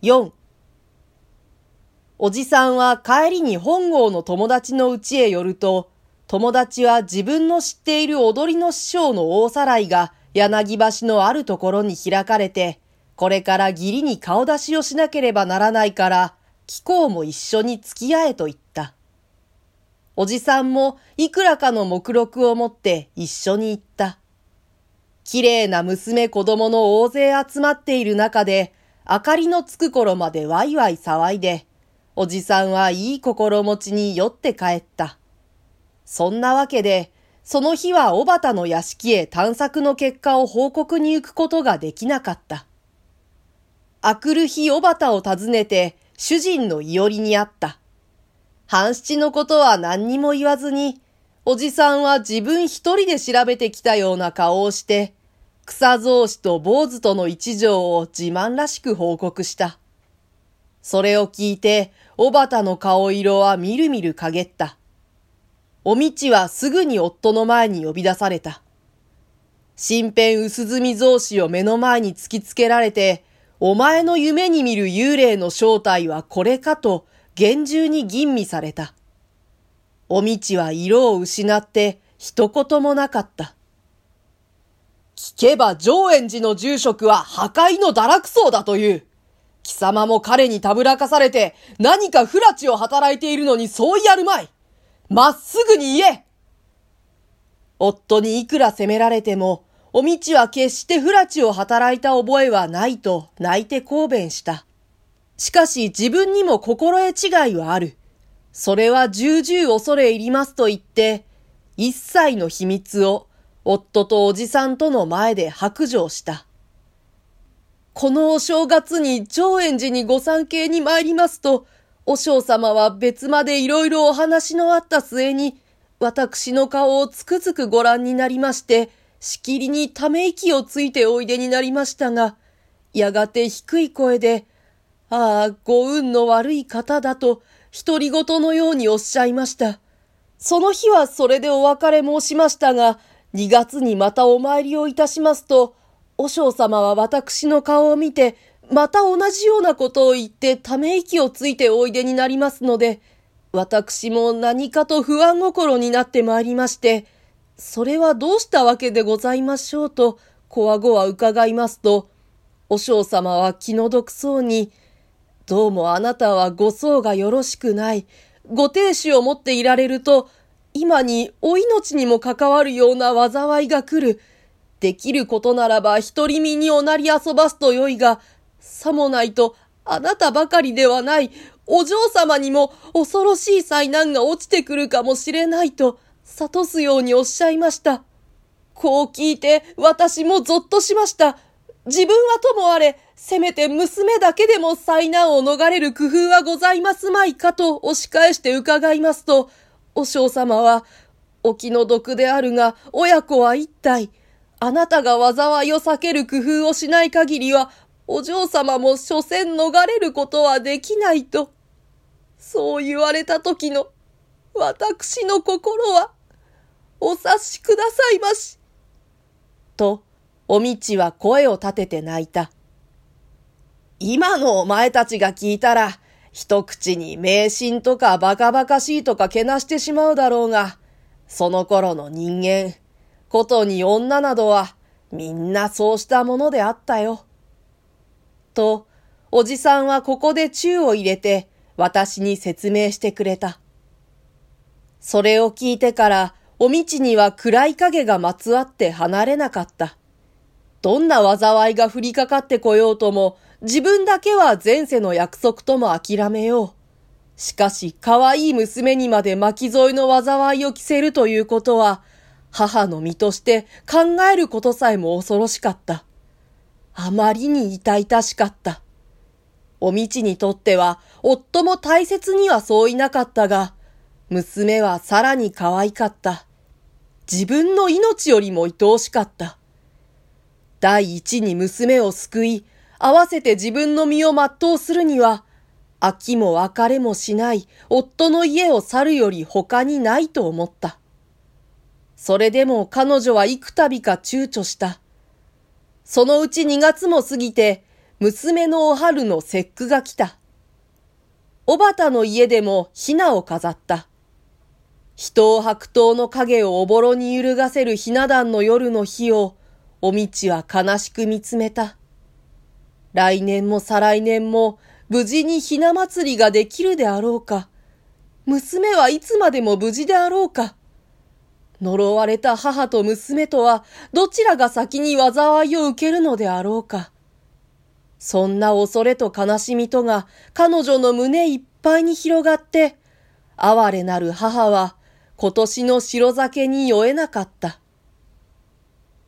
4おじさんは帰りに本郷の友達の家へ寄ると、友達は自分の知っている踊りの師匠の大さらいが柳橋のあるところに開かれて、これから義理に顔出しをしなければならないから、貴公も一緒に付き合えと言った。おじさんもいくらかの目録を持って一緒に行った。綺麗な娘子供の大勢集まっている中で、明かりのつく頃までワイワイ騒いで、おじさんはいい心持ちに酔って帰った。そんなわけで、その日は小畑の屋敷へ探索の結果を報告に行くことができなかった。あくる日小畑を訪ねて主人のいおりにあった。半七のことは何にも言わずに、おじさんは自分一人で調べてきたような顔をして、草草子と坊主との一条を自慢らしく報告した。それを聞いて、小畑の顔色はみるみる陰った。おみちはすぐに夫の前に呼び出された。身辺薄墨増子を目の前に突きつけられて、お前の夢に見る幽霊の正体はこれかと厳重に吟味された。おみちは色を失って一言もなかった。聞けば上円寺の住職は破壊の堕落層だという。貴様も彼にたぶらかされて何か不埒を働いているのにそうやるまい。まっすぐに言え夫にいくら責められても、おみちは決して不埒を働いた覚えはないと泣いて抗弁した。しかし自分にも心得違いはある。それは重々恐れ入りますと言って、一切の秘密を夫とおじさんとの前で白状した。このお正月に上円寺にご参詣に参りますと、お嬢様は別までいろいろお話のあった末に、私の顔をつくづくご覧になりまして、しきりにため息をついておいでになりましたが、やがて低い声で、ああ、ご運の悪い方だと、独り言のようにおっしゃいました。その日はそれでお別れ申しましたが、2月にまたお参りをいたしますと、和尚様は私の顔を見て、また同じようなことを言ってため息をついておいでになりますので、私も何かと不安心になってまいりまして、それはどうしたわけでございましょうと、こわごわ伺いますと、和尚様は気の毒そうに、どうもあなたはご相がよろしくない、ご亭主を持っていられると、今にお命にも関わるような災いが来る。できることならば独り身におなり遊ばすとよいが、さもないとあなたばかりではない、お嬢様にも恐ろしい災難が落ちてくるかもしれないと、諭すようにおっしゃいました。こう聞いて私もぞっとしました。自分はともあれ、せめて娘だけでも災難を逃れる工夫はございますまいかと押し返して伺いますと、お嬢様は、お気の毒であるが、親子は一体。あなたが災いを避ける工夫をしない限りは、お嬢様も所詮逃れることはできないと。そう言われた時の、私の心は、お察しくださいまし。と、おみちは声を立てて泣いた。今のお前たちが聞いたら、一口に迷信とかバカバカしいとかけなしてしまうだろうが、その頃の人間、ことに女などはみんなそうしたものであったよ。と、おじさんはここで宙を入れて私に説明してくれた。それを聞いてからおみちには暗い影がまつわって離れなかった。どんな災いが降りかかってこようとも自分だけは前世の約束とも諦めよう。しかし、可愛い娘にまで巻き添えの災いを着せるということは、母の身として考えることさえも恐ろしかった。あまりに痛々しかった。おみちにとっては、夫も大切にはそういなかったが、娘はさらに可愛かった。自分の命よりも愛おしかった。第一に娘を救い、合わせて自分の身を全うするには、飽きも別れもしない夫の家を去るより他にないと思った。それでも彼女は幾度か躊躇した。そのうち2月も過ぎて、娘のお春の節句が来た。おばたの家でもひなを飾った。人を白桃の影をおぼろに揺るがせるひな壇の夜の日を、おみちは悲しく見つめた。来年も再来年も無事にひな祭りができるであろうか。娘はいつまでも無事であろうか。呪われた母と娘とはどちらが先に災いを受けるのであろうか。そんな恐れと悲しみとが彼女の胸いっぱいに広がって、哀れなる母は今年の白酒に酔えなかった。